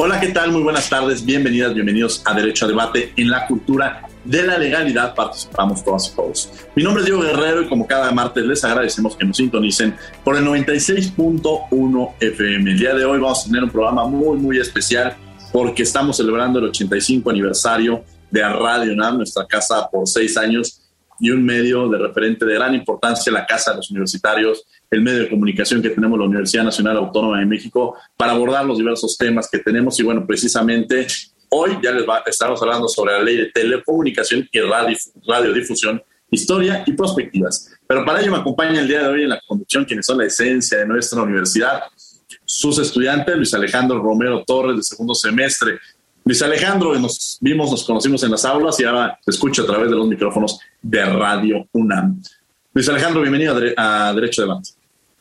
Hola, ¿qué tal? Muy buenas tardes. Bienvenidas, bienvenidos a Derecho a Debate en la cultura de la legalidad. Participamos todas y todos. Mi nombre es Diego Guerrero y como cada martes les agradecemos que nos sintonicen por el 96.1 FM. El día de hoy vamos a tener un programa muy, muy especial porque estamos celebrando el 85 aniversario de Radio UNAM, nuestra casa por seis años y un medio de referente de gran importancia, la Casa de los Universitarios, el medio de comunicación que tenemos la Universidad Nacional Autónoma de México, para abordar los diversos temas que tenemos. Y bueno, precisamente hoy ya les estamos hablando sobre la ley de telecomunicación y radiodifusión, historia y perspectivas. Pero para ello me acompaña el día de hoy en la conducción quienes son la esencia de nuestra universidad, sus estudiantes, Luis Alejandro Romero Torres, de segundo semestre, Luis Alejandro, nos vimos, nos conocimos en las aulas y ahora te escucho a través de los micrófonos de Radio UNAM. Luis Alejandro, bienvenido a, Derecho de Debate.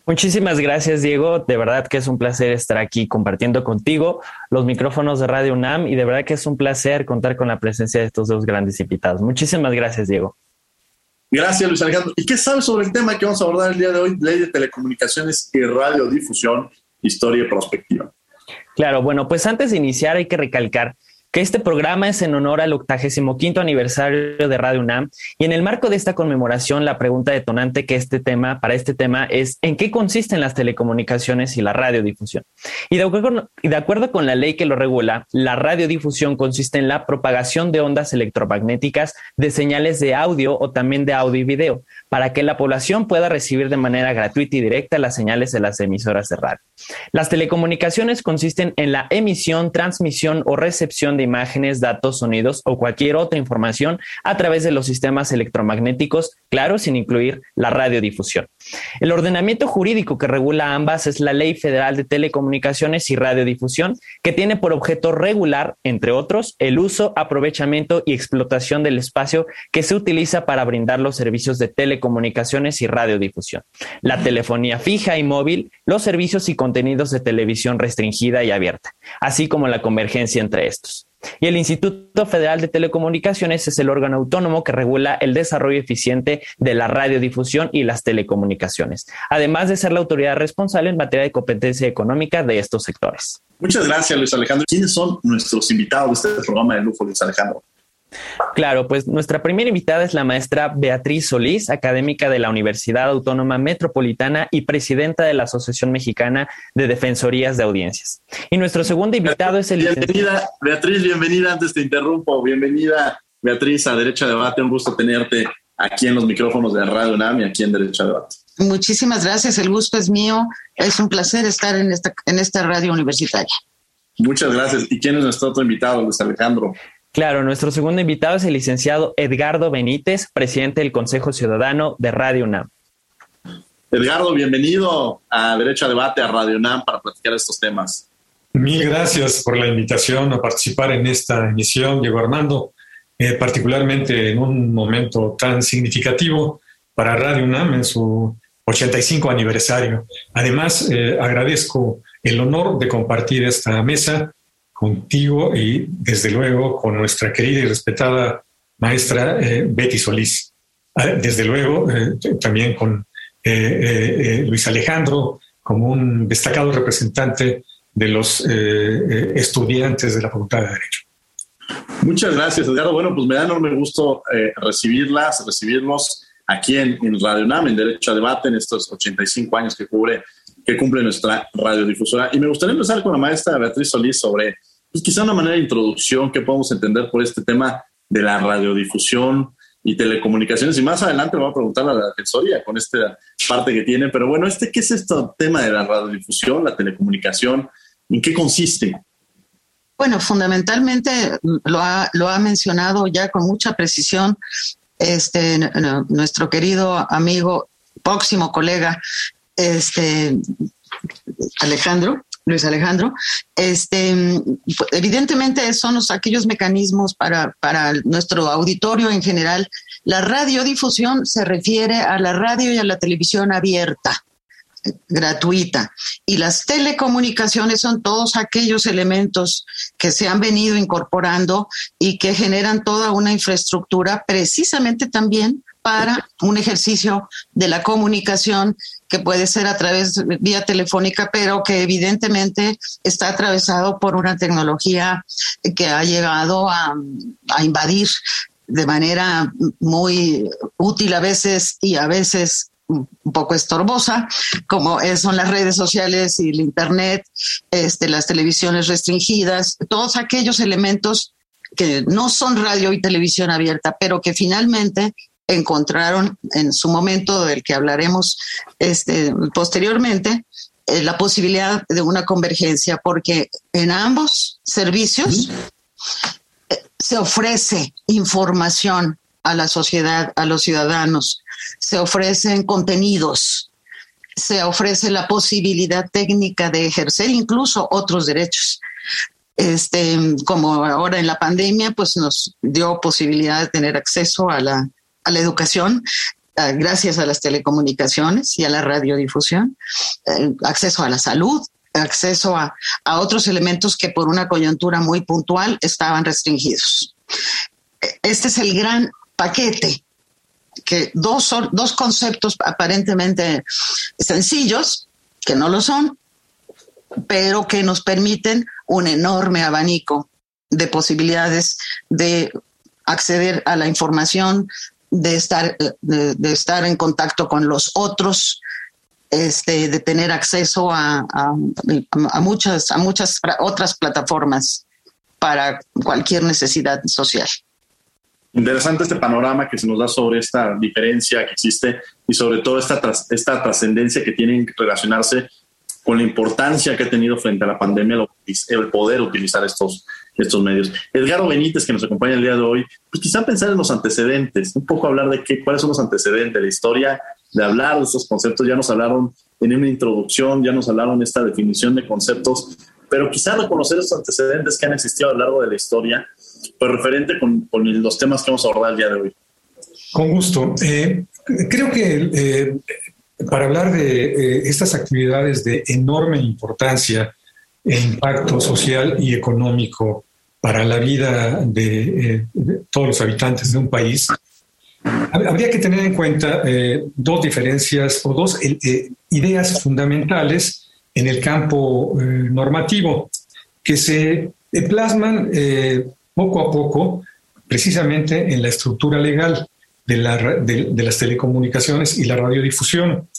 Muchísimas gracias, Diego. De verdad que es un placer estar aquí compartiendo contigo los micrófonos de Radio UNAM y de verdad que es un placer contar con la presencia de estos dos grandes invitados. Muchísimas gracias, Diego. Gracias, Luis Alejandro. ¿Y qué sabes sobre el tema que vamos a abordar el día de hoy? Ley de Telecomunicaciones y Radiodifusión, Historia y Prospectiva. Claro, bueno, pues antes de iniciar hay que recalcar que este programa es en honor al 85 aniversario de Radio UNAM y en el marco de esta conmemoración la pregunta detonante que este tema para este tema es ¿en qué consisten las telecomunicaciones y la radiodifusión? Y de, acuerdo, y de acuerdo con la ley que lo regula, la radiodifusión consiste en la propagación de ondas electromagnéticas de señales de audio o también de audio y video para que la población pueda recibir de manera gratuita y directa las señales de las emisoras de radio. Las telecomunicaciones consisten en la emisión, transmisión o recepción de imágenes, datos, sonidos o cualquier otra información a través de los sistemas electromagnéticos, claro, sin incluir la radiodifusión. El ordenamiento jurídico que regula ambas es la Ley Federal de Telecomunicaciones y Radiodifusión, que tiene por objeto regular, entre otros, el uso, aprovechamiento y explotación del espacio que se utiliza para brindar los servicios de telecomunicaciones y radiodifusión, la telefonía fija y móvil, los servicios y contenidos de televisión restringida y abierta, así como la convergencia entre estos. Y el Instituto Federal de Telecomunicaciones es el órgano autónomo que regula el desarrollo eficiente de la radiodifusión y las telecomunicaciones, además de ser la autoridad responsable en materia de competencia económica de estos sectores. Muchas gracias, Luis Alejandro. ¿Quiénes son nuestros invitados de este programa de lujo, Luis Alejandro? Claro, pues nuestra primera invitada es la maestra Beatriz Solís, académica de la Universidad Autónoma Metropolitana y presidenta de la Asociación Mexicana de Defensorías de Audiencias. Y nuestro segundo invitado es el... Bienvenida, Beatriz, bienvenida, antes te interrumpo, bienvenida, Beatriz, a Derecha de Debate, un gusto tenerte aquí en los micrófonos de Radio UNAM y aquí en Derecha de Debate. Muchísimas gracias, el gusto es mío, es un placer estar en esta, en esta radio universitaria. Muchas gracias. ¿Y quién es nuestro otro invitado, Luis Alejandro? Claro, nuestro segundo invitado es el licenciado Edgardo Benítez, presidente del Consejo Ciudadano de Radio UNAM. Edgardo, bienvenido a Derecho a Debate a Radio UNAM para platicar estos temas. Mil gracias por la invitación a participar en esta emisión, Diego Armando, eh, particularmente en un momento tan significativo para Radio UNAM en su 85 aniversario. Además, eh, agradezco el honor de compartir esta mesa contigo y desde luego con nuestra querida y respetada maestra eh, Betty Solís. Ah, desde luego eh, también con eh, Luis Alejandro como un destacado representante de los estudiantes de la Facultad de Derecho. Muchas gracias, Edgardo. Bueno, pues me da enorme gusto recibirlas, recibirlos aquí en, en Radio NAM, en Derecho a Debate, en estos 85 años que cubre que cumple nuestra radiodifusora. Y me gustaría empezar con la maestra Beatriz Solís sobre, pues quizá una manera de introducción que podemos entender por este tema de la radiodifusión, y telecomunicaciones. Y más adelante voy a preguntar a la defensoría con esta parte que tiene. Pero bueno, este, ¿qué es este tema de la radiodifusión, la telecomunicación? ¿En qué consiste? Bueno, fundamentalmente lo ha, lo ha mencionado ya con mucha precisión este, nuestro querido amigo, próximo colega, este, Alejandro, Luis Alejandro, este, evidentemente son los, aquellos mecanismos para, para nuestro auditorio en general. La radiodifusión se refiere a la radio y a la televisión abierta gratuita. Y las telecomunicaciones son todos aquellos elementos que se han venido incorporando y que generan toda una infraestructura precisamente también para un ejercicio de la comunicación que puede ser a través vía telefónica, pero que evidentemente está atravesado por una tecnología que ha llegado a, a invadir de manera muy útil a veces y a veces un poco estorbosa, como son las redes sociales y el Internet, este, las televisiones restringidas, todos aquellos elementos que no son radio y televisión abierta, pero que finalmente encontraron en su momento, del que hablaremos este, posteriormente, eh, la posibilidad de una convergencia, porque en ambos servicios eh, se ofrece información a la sociedad, a los ciudadanos, se ofrecen contenidos, se ofrece la posibilidad técnica de ejercer incluso otros derechos. Este, como ahora en la pandemia, pues nos dio posibilidad de tener acceso a la a la educación, eh, gracias a las telecomunicaciones y a la radiodifusión, eh, acceso a la salud, acceso a, otros elementos que por una coyuntura muy puntual estaban restringidos. Este es el gran paquete, que dos, dos conceptos aparentemente sencillos, que no lo son, pero que nos permiten un enorme abanico de posibilidades de acceder a la información, de estar, de, estar en contacto con los otros, este, de tener acceso a, a, muchas, a muchas otras plataformas para cualquier necesidad social. Interesante este panorama que se nos da sobre esta diferencia que existe y sobre todo esta, esta trascendencia que tienen que relacionarse con la importancia que ha tenido frente a la pandemia el poder utilizar estos, estos medios. Edgardo Benítez, que nos acompaña el día de hoy, pues quizá pensar en los antecedentes, un poco hablar de qué, cuáles son los antecedentes de la historia, de hablar de estos conceptos. Ya nos hablaron en una introducción, ya nos hablaron esta definición de conceptos, pero quizá reconocer estos antecedentes que han existido a lo largo de la historia, pues referente con, los temas que vamos a abordar el día de hoy. Con gusto. Eh, creo que eh, para hablar de eh, estas actividades de enorme importancia e impacto social y económico para la vida de, eh, todos los habitantes de un país, habría que tener en cuenta eh, dos diferencias o dos eh, ideas fundamentales en el campo normativo que se plasman poco a poco precisamente en la estructura legal de, de las telecomunicaciones y la radiodifusión.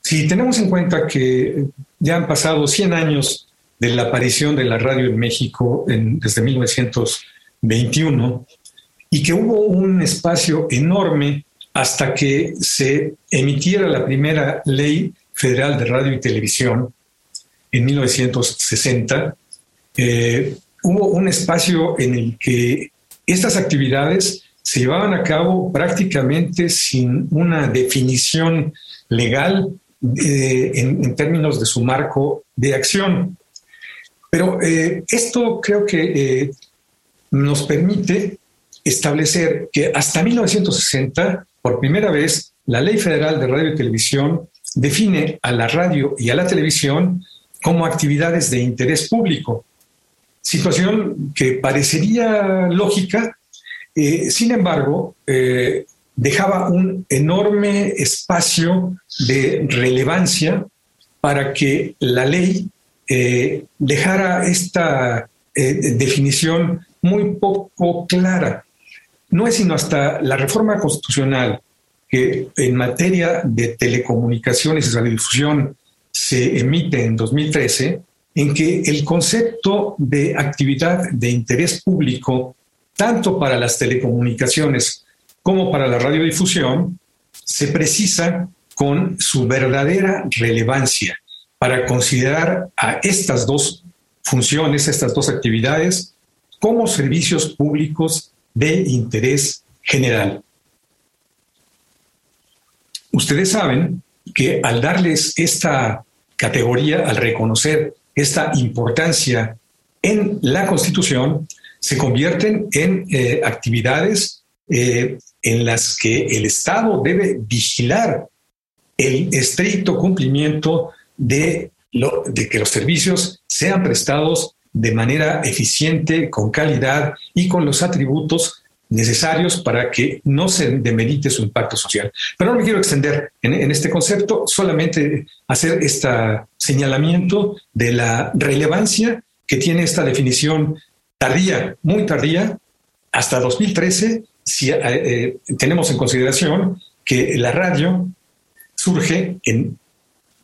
Si tenemos en cuenta que ya han pasado 100 años de la aparición de la radio en México desde 1921 y que hubo un espacio enorme hasta que se emitiera la primera ley federal de radio y televisión en 1960. Eh, hubo un espacio en el que estas actividades se llevaban a cabo prácticamente sin una definición legal eh, en, términos de su marco de acción. Pero eh, esto creo que eh, nos permite establecer que hasta 1960, por primera vez, la Ley Federal de Radio y Televisión define a la radio y a la televisión como actividades de interés público, situación que parecería lógica, eh, sin embargo, dejaba un enorme espacio de relevancia para que la ley eh, dejara esta eh, definición muy poco clara. No es sino hasta la reforma constitucional que en materia de telecomunicaciones y radiodifusión se emite en 2013, en que el concepto de actividad de interés público, tanto para las telecomunicaciones como para la radiodifusión, se precisa con su verdadera relevancia para considerar a estas dos funciones, estas dos actividades, como servicios públicos de interés general. Ustedes saben que al darles esta categoría, al reconocer esta importancia en la Constitución, se convierten en eh, actividades eh, en las que el Estado debe vigilar el estricto cumplimiento de, que los servicios sean prestados de manera eficiente, con calidad y con los atributos necesarios para que no se demerite su impacto social. Pero no me quiero extender en, este concepto, solamente hacer este señalamiento de la relevancia que tiene esta definición tardía, muy tardía, hasta 2013, si eh, eh, tenemos en consideración que la radio surge en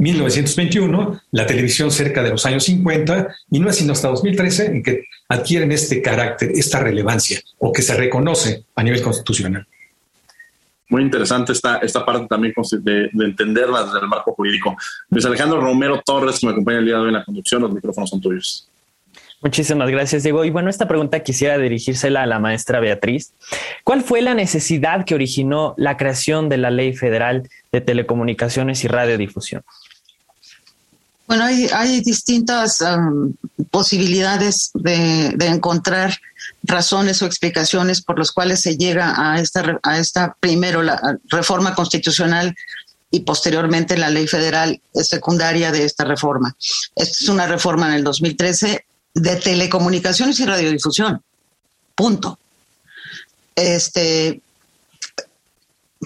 1921, la televisión cerca de los años 50, y no es sino hasta 2013 en que adquieren este carácter, esta relevancia, o que se reconoce a nivel constitucional. Muy interesante esta, esta parte también de, de entenderla desde el marco jurídico. Luis Alejandro Romero Torres, que me acompaña el día de hoy en la conducción, los micrófonos son tuyos. Muchísimas gracias, Diego. Y bueno, esta pregunta quisiera dirigírsela a la maestra Beatriz. ¿Cuál fue la necesidad que originó la creación de la Ley Federal de Telecomunicaciones y Radiodifusión? Bueno, hay, distintas um, posibilidades de, encontrar razones o explicaciones por las cuales se llega a esta, a esta primero la reforma constitucional y posteriormente la ley federal secundaria de esta reforma. Esta es una reforma en el 2013 de telecomunicaciones y radiodifusión. Punto. Este,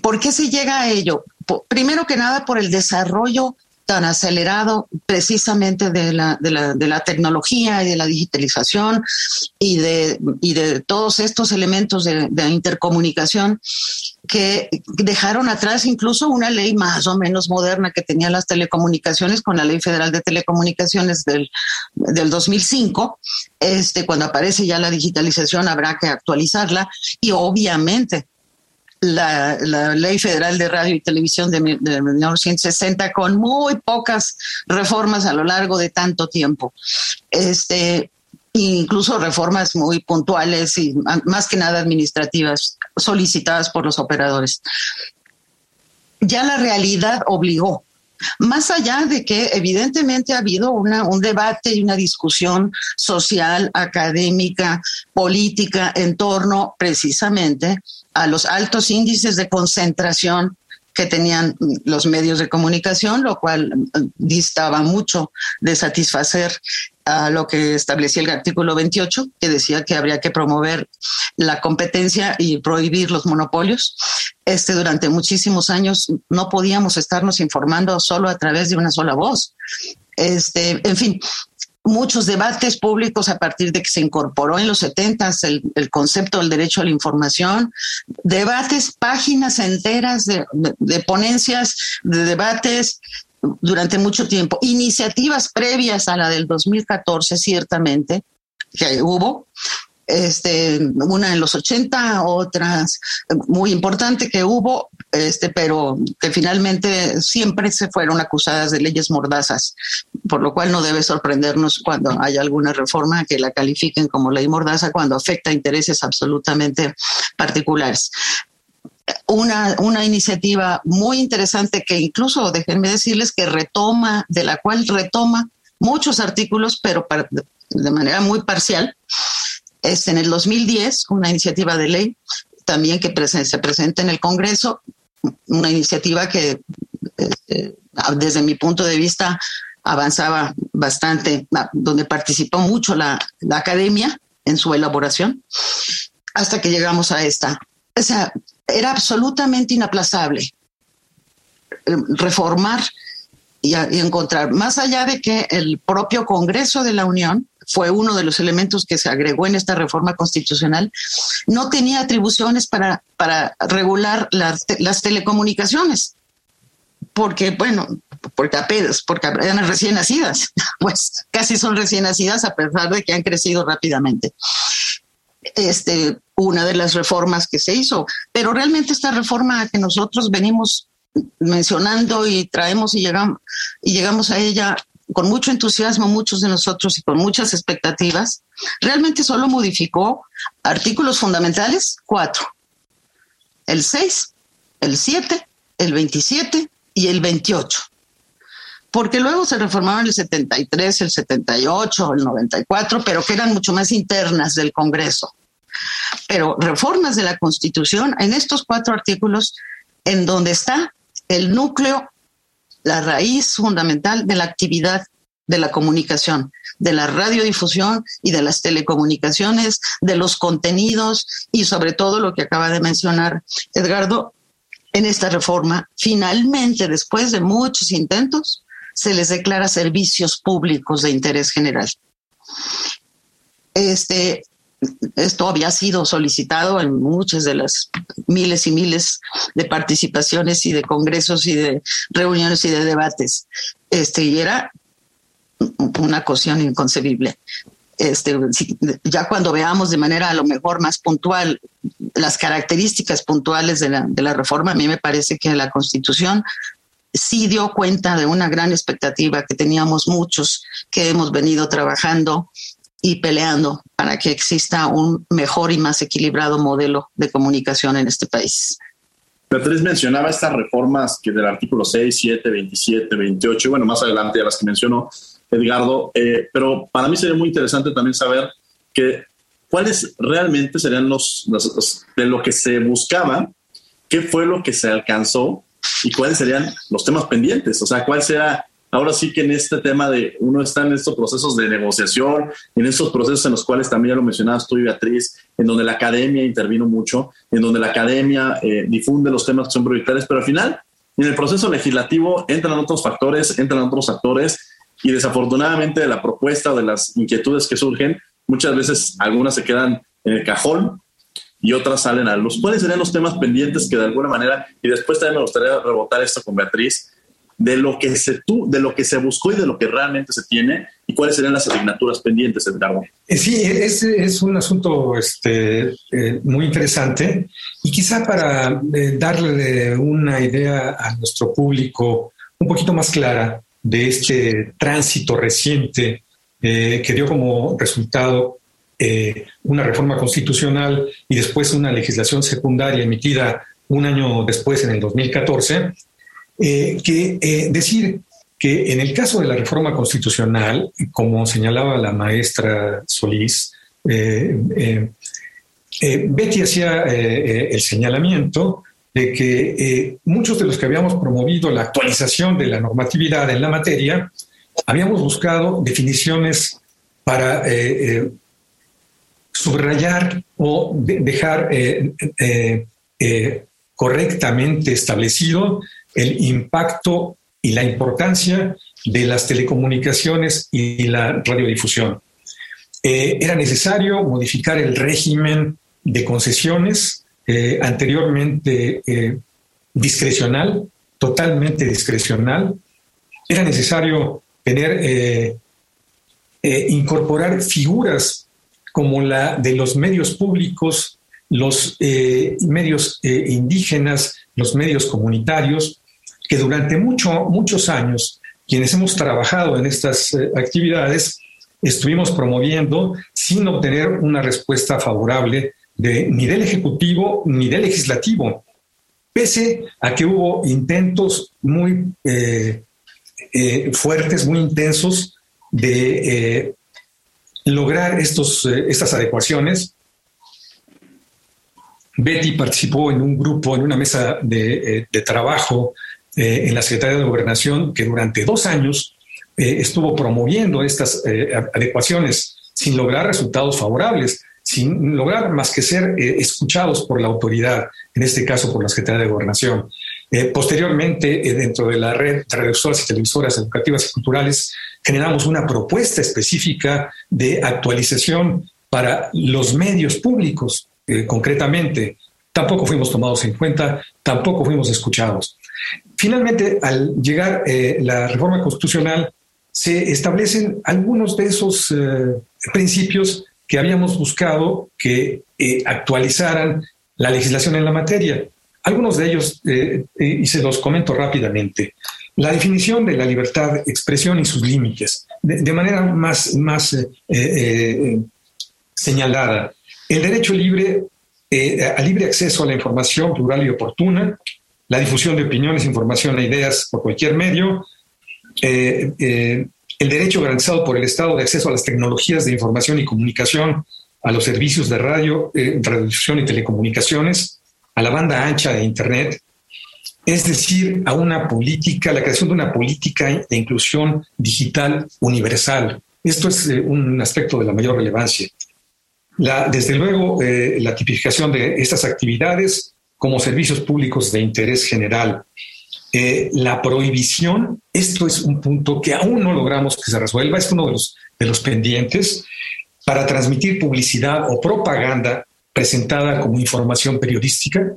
¿Por qué se llega a ello? Primero que nada por el desarrollo tan acelerado precisamente de la, de la, de la tecnología y de la digitalización y de, y de todos estos elementos de, de, intercomunicación que dejaron atrás incluso una ley más o menos moderna que tenía las telecomunicaciones con la Ley Federal de Telecomunicaciones del, del 2005. Este, cuando aparece ya la digitalización habrá que actualizarla y obviamente la, Ley Federal de Radio y Televisión de, 1960 con muy pocas reformas a lo largo de tanto tiempo. Este, incluso reformas muy puntuales y más que nada administrativas solicitadas por los operadores. Ya la realidad obligó más allá de que evidentemente ha habido un debate y una discusión social, académica, política en torno precisamente a los altos índices de concentración que tenían los medios de comunicación, lo cual mm, distaba mucho de satisfacer a lo que establecía el artículo 28, que decía que habría que promover la competencia y prohibir los monopolios. Este, durante muchísimos años no podíamos estarnos informando solo a través de una sola voz. Este, en fin, muchos debates públicos a partir de que se incorporó en los 70 el, el concepto del derecho a la información, debates, páginas enteras de, de, ponencias, de debates durante mucho tiempo, iniciativas previas a la del 2014, ciertamente, que hubo, este, una en los 80, otras muy importante que hubo, este, pero que finalmente siempre se fueron acusadas de leyes mordazas, por lo cual no debe sorprendernos cuando hay alguna reforma que la califiquen como ley mordaza cuando afecta intereses absolutamente particulares. Una, una iniciativa muy interesante que incluso, déjenme decirles, que retoma, de la cual retoma muchos artículos, pero de manera muy parcial, es en el 2010 una iniciativa de ley también que se presenta en el Congreso, una iniciativa que este, desde mi punto de vista avanzaba bastante, donde participó mucho la, la academia en su elaboración, hasta que llegamos a esta. O sea, era absolutamente inaplazable eh, reformar y, encontrar, más allá de que el propio Congreso de la Unión fue uno de los elementos que se agregó en esta reforma constitucional, no tenía atribuciones para, para regular las, las telecomunicaciones, porque, bueno, porque apenas, porque eran recién nacidas, pues casi son recién nacidas a pesar de que han crecido rápidamente. Este, una de las reformas que se hizo, pero realmente esta reforma que nosotros venimos mencionando y traemos y llegamos, y llegamos a ella con mucho entusiasmo muchos de nosotros y con muchas expectativas, realmente solo modificó artículos fundamentales, cuatro. El 6, el 7, el 27 y el 28. Porque luego se reformaron el 73, el 78, el 94, pero que eran mucho más internas del Congreso. Pero reformas de la Constitución en estos cuatro artículos, en donde está el núcleo la raíz fundamental de la actividad de la comunicación, de la radiodifusión y de las telecomunicaciones, de los contenidos y sobre todo lo que acaba de mencionar Edgardo, en esta reforma, finalmente, después de muchos intentos, se les declara servicios públicos de interés general. Este, esto había sido solicitado en muchas de las miles y miles de participaciones y de congresos y de reuniones y de debates. Este, y era una cuestión inconcebible. Este, ya cuando veamos de manera a lo mejor más puntual las características puntuales de la, de la reforma, a mí me parece que la Constitución sí dio cuenta de una gran expectativa que teníamos muchos que hemos venido trabajando y peleando para que exista un mejor y más equilibrado modelo de comunicación en este país. Beatriz mencionaba estas reformas que del artículo 6, 7, 27, 28, bueno, más adelante a las que mencionó Edgardo, eh, pero para mí sería muy interesante también saber que cuáles realmente serían los, los, de lo que se buscaba, qué fue lo que se alcanzó y cuáles serían los temas pendientes, o sea, cuál será ahora sí que en este tema de uno está en estos procesos de negociación, en estos procesos en los cuales también ya lo mencionabas tú y Beatriz, en donde la academia intervino mucho, en donde la academia eh, difunde los temas que son prioritarios, pero al final, en el proceso legislativo entran otros factores, entran otros actores y desafortunadamente de la propuesta o de las inquietudes que surgen, muchas veces algunas se quedan en el cajón y otras salen a luz. ¿Cuáles serían los temas pendientes que de alguna manera, y después también me gustaría rebotar esto con Beatriz, de lo que se tu, de lo que se buscó y de lo que realmente se tiene y cuáles serían las asignaturas pendientes, Edgardo. Eh, sí, es, es un asunto este, eh, muy interesante y quizá para eh, darle una idea a nuestro público un poquito más clara de este tránsito reciente que dio como resultado una reforma constitucional y después una legislación secundaria emitida un año después, en el 2014, eh, que eh, decir que en el caso de la reforma constitucional, como señalaba la maestra Solís, eh, Betty hacía el señalamiento de que muchos de los que habíamos promovido la actualización de la normatividad en la materia, habíamos buscado definiciones para subrayar o dejar correctamente establecido el impacto y la importancia de las telecomunicaciones y la radiodifusión. Eh, era necesario modificar el régimen de concesiones eh, anteriormente eh, discrecional, totalmente discrecional. Era necesario tener, incorporar figuras como la de los medios públicos, los medios indígenas, los medios comunitarios, que durante mucho, muchos años, quienes hemos trabajado en estas eh, actividades, estuvimos promoviendo sin obtener una respuesta favorable de, ni del Ejecutivo ni del Legislativo, pese a que hubo intentos muy eh, eh, fuertes, muy intensos de lograr estos, estas adecuaciones. Betty participó en un grupo, en una mesa de, de trabajo eh, en la Secretaría de Gobernación que durante dos años eh, estuvo promoviendo estas eh, adecuaciones sin lograr resultados favorables, sin lograr más que ser escuchados por la autoridad, en este caso por la Secretaría de Gobernación. posteriormente, dentro de la red de radiosoras y televisoras educativas y culturales, generamos una propuesta específica de actualización para los medios públicos, concretamente. Tampoco fuimos tomados en cuenta, tampoco fuimos escuchados. Finalmente, al llegar eh, la reforma constitucional, se establecen algunos de esos eh, principios que habíamos buscado que eh, actualizaran la legislación en la materia. Algunos de ellos, y se los comento rápidamente. La definición de la libertad de expresión y sus límites, de, manera más, más señalada. El derecho libre a libre acceso a la información plural y oportuna, la difusión de opiniones, información e ideas por cualquier medio, el derecho garantizado por el Estado de acceso a las tecnologías de información y comunicación, a los servicios de radio, eh, y telecomunicaciones, a la banda ancha de Internet, es decir, a una política, la creación de una política de inclusión digital universal. Esto es eh, un aspecto de la mayor relevancia. Desde luego, eh, la tipificación de estas actividades como servicios públicos de interés general, eh, la prohibición, esto es un punto que aún no logramos que se resuelva, es uno de los, de los pendientes, para transmitir publicidad o propaganda presentada como información periodística.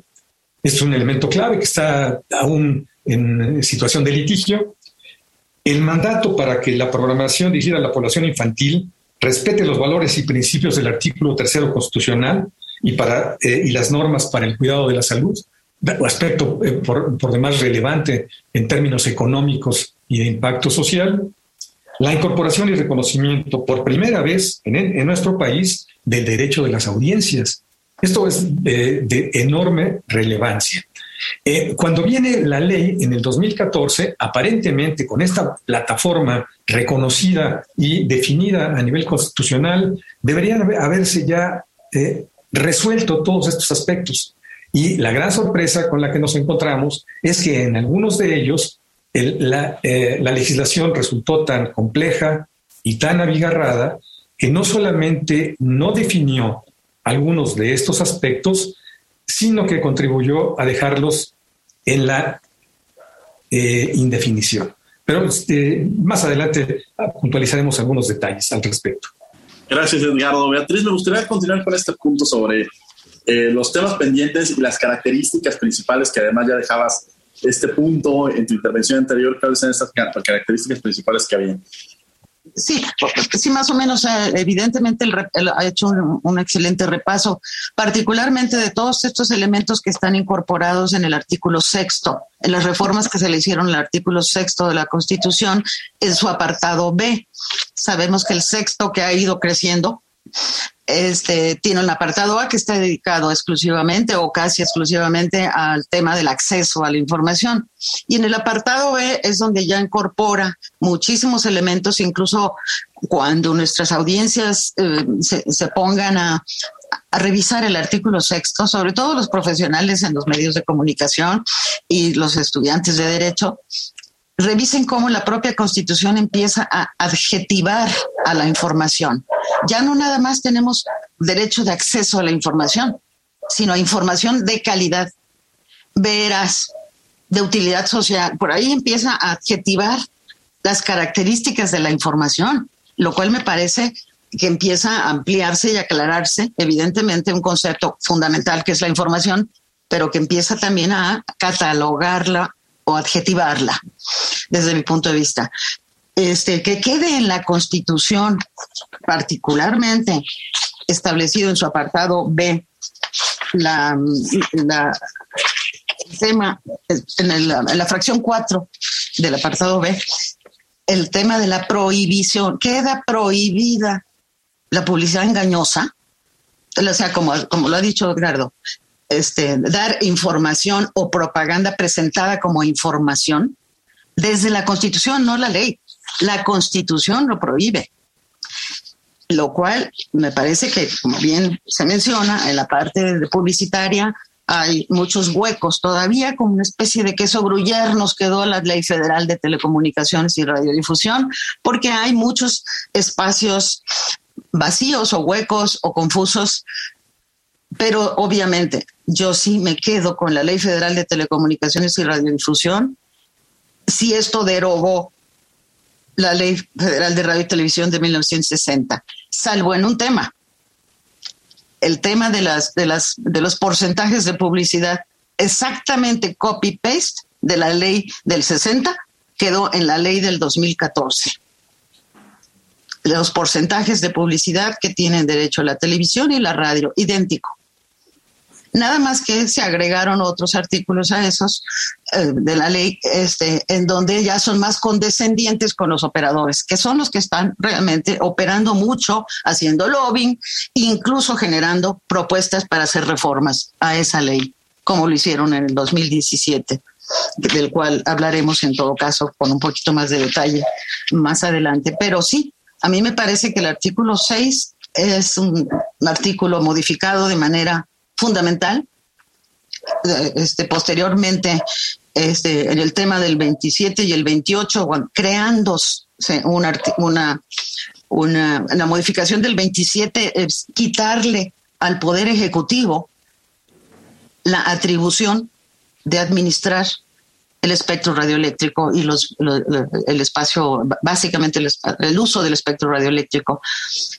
es un elemento clave que está aún en situación de litigio. El mandato para que la programación dirigida a la población infantil respete los valores y principios del artículo tercero constitucional y, para, eh, y las normas para el cuidado de la salud aspecto eh, por, demás relevante en términos económicos y de impacto social, la incorporación y reconocimiento por primera vez en, nuestro país del derecho de las audiencias. Esto es de, enorme relevancia. Eh, cuando viene la ley en el 2014, aparentemente con esta plataforma reconocida y definida a nivel constitucional, deberían haberse ya eh, resuelto todos estos aspectos. Y la gran sorpresa con la que nos encontramos es que en algunos de ellos eh, la, legislación resultó tan compleja y tan abigarrada que no solamente no definió algunos de estos aspectos, sino que contribuyó a dejarlos en la eh, indefinición. Pero este, más adelante puntualizaremos algunos detalles al respecto. Gracias, Edgardo. Beatriz, me gustaría continuar con este punto sobre eh, los temas pendientes y las características principales que además ya dejabas este punto en tu intervención anterior, ¿cuáles son estas características principales que había? Sí, sí, más o menos, eh, evidentemente él, ha hecho un, excelente repaso, particularmente de todos estos elementos que están incorporados en el artículo sexto, en las reformas que se le hicieron al artículo sexto de la Constitución, en su apartado B. Sabemos que el sexto que ha ido creciendo este, tiene un apartado A que está dedicado exclusivamente o casi exclusivamente al tema del acceso a la información. Y en el apartado B es donde ya incorpora muchísimos elementos, incluso cuando nuestras audiencias eh, se, pongan a, a revisar el artículo sexto, sobre todo los profesionales en los medios de comunicación y los estudiantes de derecho, revisen cómo la propia constitución empieza a adjetivar a la información. Ya no nada más tenemos derecho de acceso a la información, sino a información de calidad, veraz, de utilidad social. Por ahí empieza a adjetivar las características de la información, lo cual me parece que empieza a ampliarse y aclararse, evidentemente, un concepto fundamental que es la información, pero que empieza también a catalogarla o adjetivarla, desde mi punto de vista. Este, que quede en la Constitución, particularmente establecido en su apartado B, la, tema, en, la fracción 4 del apartado B, el tema de la prohibición. Queda prohibida la publicidad engañosa, o sea, como, como lo ha dicho Edgardo, este, dar información o propaganda presentada como información desde la Constitución, no la ley. La Constitución lo prohíbe. Lo cual me parece que, como bien se menciona, en la parte publicitaria hay muchos huecos todavía, como una especie de queso gruyer nos quedó la Ley Federal de Telecomunicaciones y Radiodifusión, porque hay muchos espacios vacíos o huecos o confusos pero obviamente yo sí me quedo con la Ley Federal de Telecomunicaciones y Radiodifusión. Si esto derogó la Ley Federal de Radio y Televisión de 1960, salvo en un tema, el tema de, las, de, las, de los porcentajes de publicidad, exactamente copy-paste de la ley del 60, quedó en la ley del 2014. los porcentajes de publicidad que tienen derecho la televisión y la radio, idéntico. Nada más que se agregaron otros artículos a esos eh, de la ley, este, en donde ya son más condescendientes con los operadores, que son los que están realmente operando mucho, haciendo lobbying, incluso generando propuestas para hacer reformas a esa ley, como lo hicieron en el 2017 del cual hablaremos en todo caso con un poquito más de detalle más adelante. Pero sí, a mí me parece que el artículo 6 es un artículo modificado de manera fundamental. Eh, este, posteriormente, este, en el tema del 27 y el 28, creando una, una, una, modificación del 27 es quitarle al Poder Ejecutivo la atribución de administrar el espectro radioeléctrico y los, el espacio, básicamente el, uso del espectro radioeléctrico,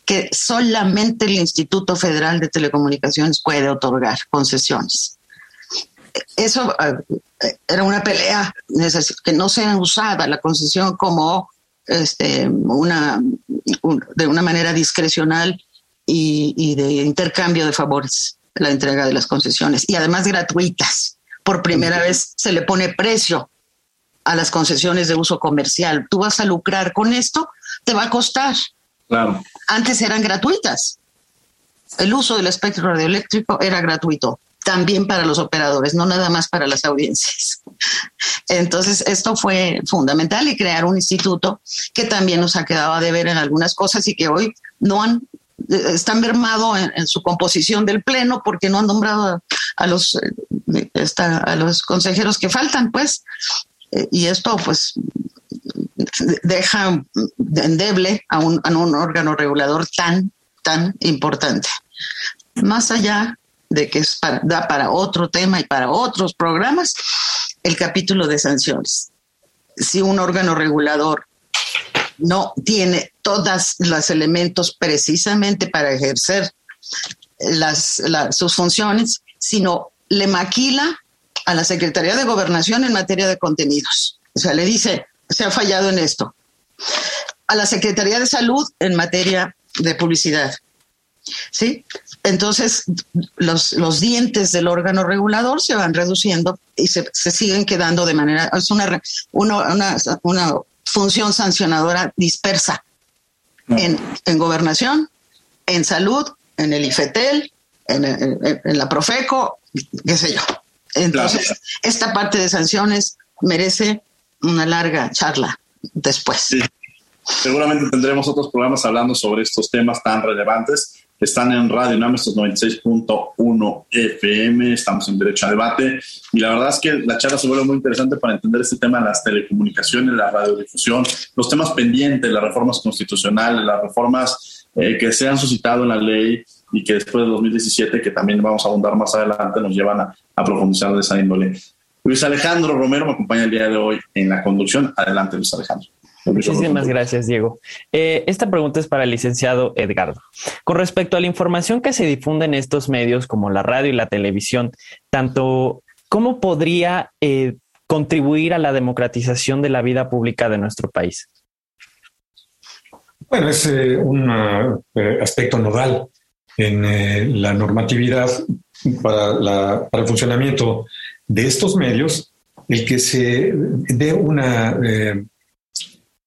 que solamente el Instituto Federal de Telecomunicaciones puede otorgar concesiones. Eso eh, era una pelea que no sea usada la concesión como este, una, de una manera discrecional y de intercambio de favores, la entrega de las concesiones, y además gratuitas por primera vez se le pone precio a las concesiones de uso comercial. Tú vas a lucrar con esto, te va a costar. Claro. Antes eran gratuitas. El uso del espectro radioeléctrico era gratuito, también para los operadores, no nada más para las audiencias. Entonces, esto fue fundamental y crear un instituto que también nos ha quedado a deber en algunas cosas y que hoy no han están mermado en, su composición del pleno porque no han nombrado a, los eh, a los consejeros que faltan, pues, eh, y esto pues deja endeble a un, a un órgano regulador tan, tan importante. Más allá de que es da para otro tema y para otros programas, el capítulo de sanciones. Si un órgano regulador no tiene todos los elementos precisamente para ejercer las, sus funciones, sino le maquila a la Secretaría de Gobernación en materia de contenidos. O sea, le dice, se ha fallado en esto. A la Secretaría de Salud en materia de publicidad. ¿Sí? Entonces, los, dientes del órgano regulador se van reduciendo y se, se siguen quedando de manera, es una, una, una, una función sancionadora dispersa en, en, gobernación, en salud, en el IFETEL, en, la Profeco, qué sé yo. Entonces, esta parte de sanciones merece una larga charla después. Seguramente tendremos otros programas hablando sobre estos temas tan relevantes están en Radio UNAM, estos 96.1 FM, estamos en Derecho a Debate, y la verdad es que la charla se vuelve muy interesante para entender este tema de las telecomunicaciones, la radiodifusión, los temas pendientes, las reformas constitucionales, las reformas eh, que se han suscitado en la ley y que después de 2017, que también vamos a abundar más adelante, nos llevan a, a profundizar de esa índole. Luis Alejandro Romero me acompaña el día de hoy en la conducción. Adelante, Luis Alejandro. Muchísimas gracias, Diego. Eh, esta pregunta es para el licenciado Edgardo. Con respecto a la información que se difunde en estos medios como la radio y la televisión, tanto cómo podría eh, contribuir a la democratización de la vida pública de nuestro país. Bueno, es eh, un aspecto nodal en la normatividad para, para, el funcionamiento de estos medios, el que se dé una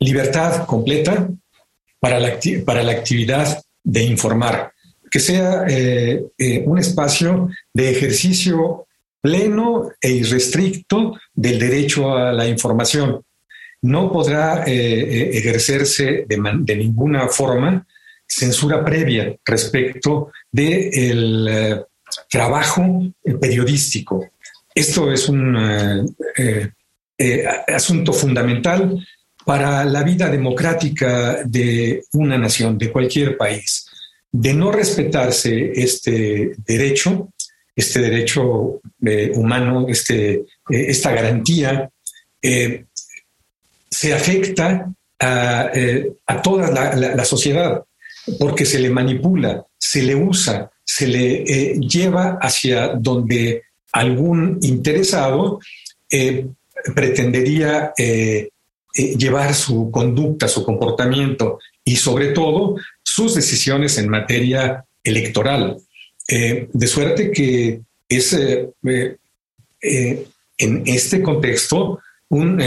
libertad completa para la, para la actividad de informar, que sea eh, eh, un espacio de ejercicio pleno e irrestricto del derecho a la información. No podrá eh, ejercerse de, ninguna forma censura previa respecto del trabajo periodístico. Esto es un asunto fundamental para la vida democrática de una nación, de cualquier país. De no respetarse este derecho, este derecho eh, humano, este, eh, esta garantía, eh, se afecta a, toda la, sociedad, porque se le manipula, se le usa, se le lleva hacia donde algún interesado pretendería eh, llevar su conducta, su comportamiento y sobre todo sus decisiones en materia electoral. Eh, de suerte que es eh, eh, en este contexto un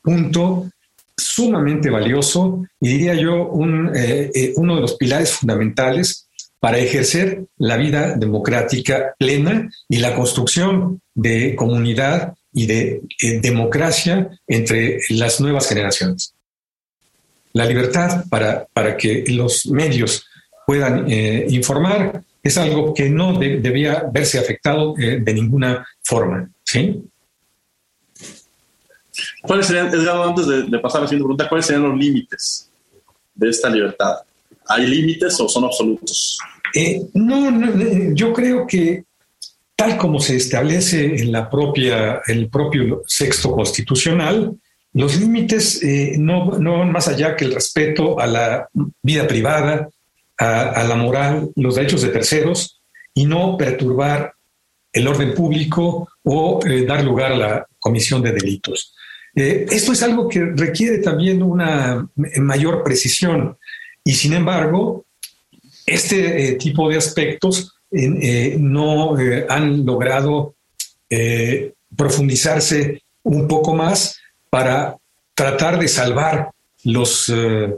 punto sumamente valioso y diría yo uno de los pilares fundamentales para ejercer la vida democrática plena y la construcción de comunidad y de democracia entre las nuevas generaciones. La libertad para, para que los medios puedan eh, informar es algo que no debía verse afectado eh, de ninguna forma. ¿sí? ¿Cuáles serían, Edgardo, antes de, pasar a la siguiente pregunta, cuáles serían los límites de esta libertad? ¿Hay límites o son absolutos? Eh, no, no, yo creo que tal como se establece en la propia, el propio sexto constitucional, los límites eh, no, van más allá que el respeto a la vida privada, a, la moral, los derechos de terceros y no perturbar el orden público o eh, dar lugar a la comisión de delitos. Eh, esto es algo que requiere también una mayor precisión y sin embargo, este tipo de aspectos no han logrado profundizarse un poco más para tratar de salvar los eh,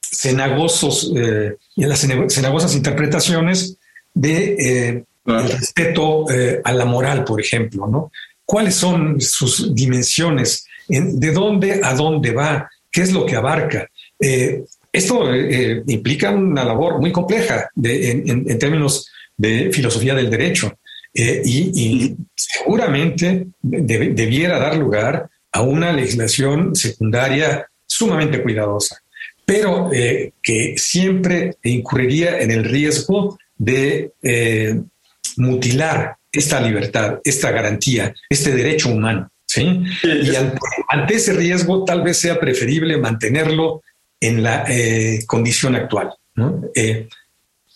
cenagosos eh, y las cenagosas interpretaciones de eh, el respeto a la moral, por ejemplo, ¿no? ¿Cuáles son sus dimensiones? ¿De dónde a dónde va? ¿Qué es lo que abarca? esto implica una labor muy compleja en, términos de filosofía del derecho y, seguramente debiera dar lugar a una legislación secundaria sumamente cuidadosa, pero eh, que siempre incurriría en el riesgo de eh, mutilar esta libertad, esta garantía, este derecho humano. Y ante, ese riesgo tal vez sea preferible mantenerlo en la eh, condición actual,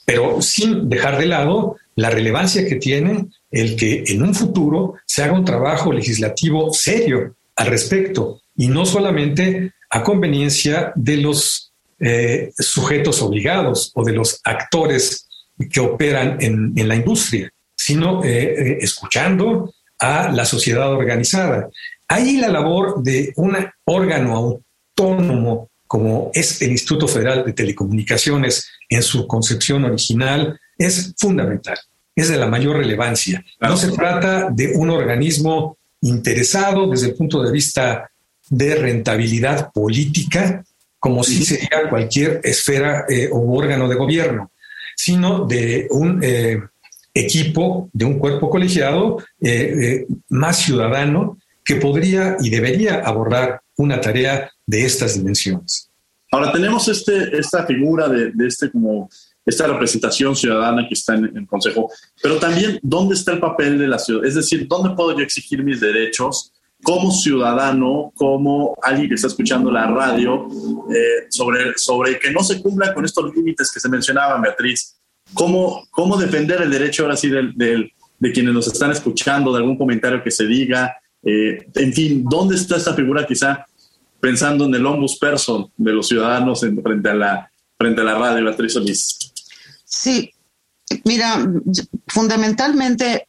pero sin dejar de lado la relevancia que tiene el que en un futuro se haga un trabajo legislativo serio al respecto y no solamente a conveniencia de los eh, sujetos obligados o de los actores que operan en, la industria, sino eh, eh, escuchando a la sociedad organizada. Ahí la labor de un órgano autónomo como es el Instituto Federal de Telecomunicaciones en su concepción original es fundamental, es de la mayor relevancia. No se trata de un organismo interesado desde el punto de vista de rentabilidad política, como si sería cualquier esfera eh, o órgano de gobierno, sino de un eh, equipo, de un cuerpo colegiado eh, más ciudadano que podría y debería abordar una tarea de estas dimensiones. Ahora tenemos este, esta figura de, de este como esta representación ciudadana que está en, el Consejo, pero también dónde está el papel de la ciudad, es decir, dónde puedo yo exigir mis derechos como ciudadano, como alguien que está escuchando la radio, eh, sobre, sobre que no se cumplan con estos límites que se mencionaban, Beatriz. ¿Cómo, cómo defender el derecho ahora sí del, de quienes nos están escuchando, de algún comentario que se diga? Eh, en fin, ¿dónde está esta figura quizá pensando en el ombus person de los ciudadanos en, frente, a la, frente a la radio, Beatriz Solís? Sí, mira, fundamentalmente,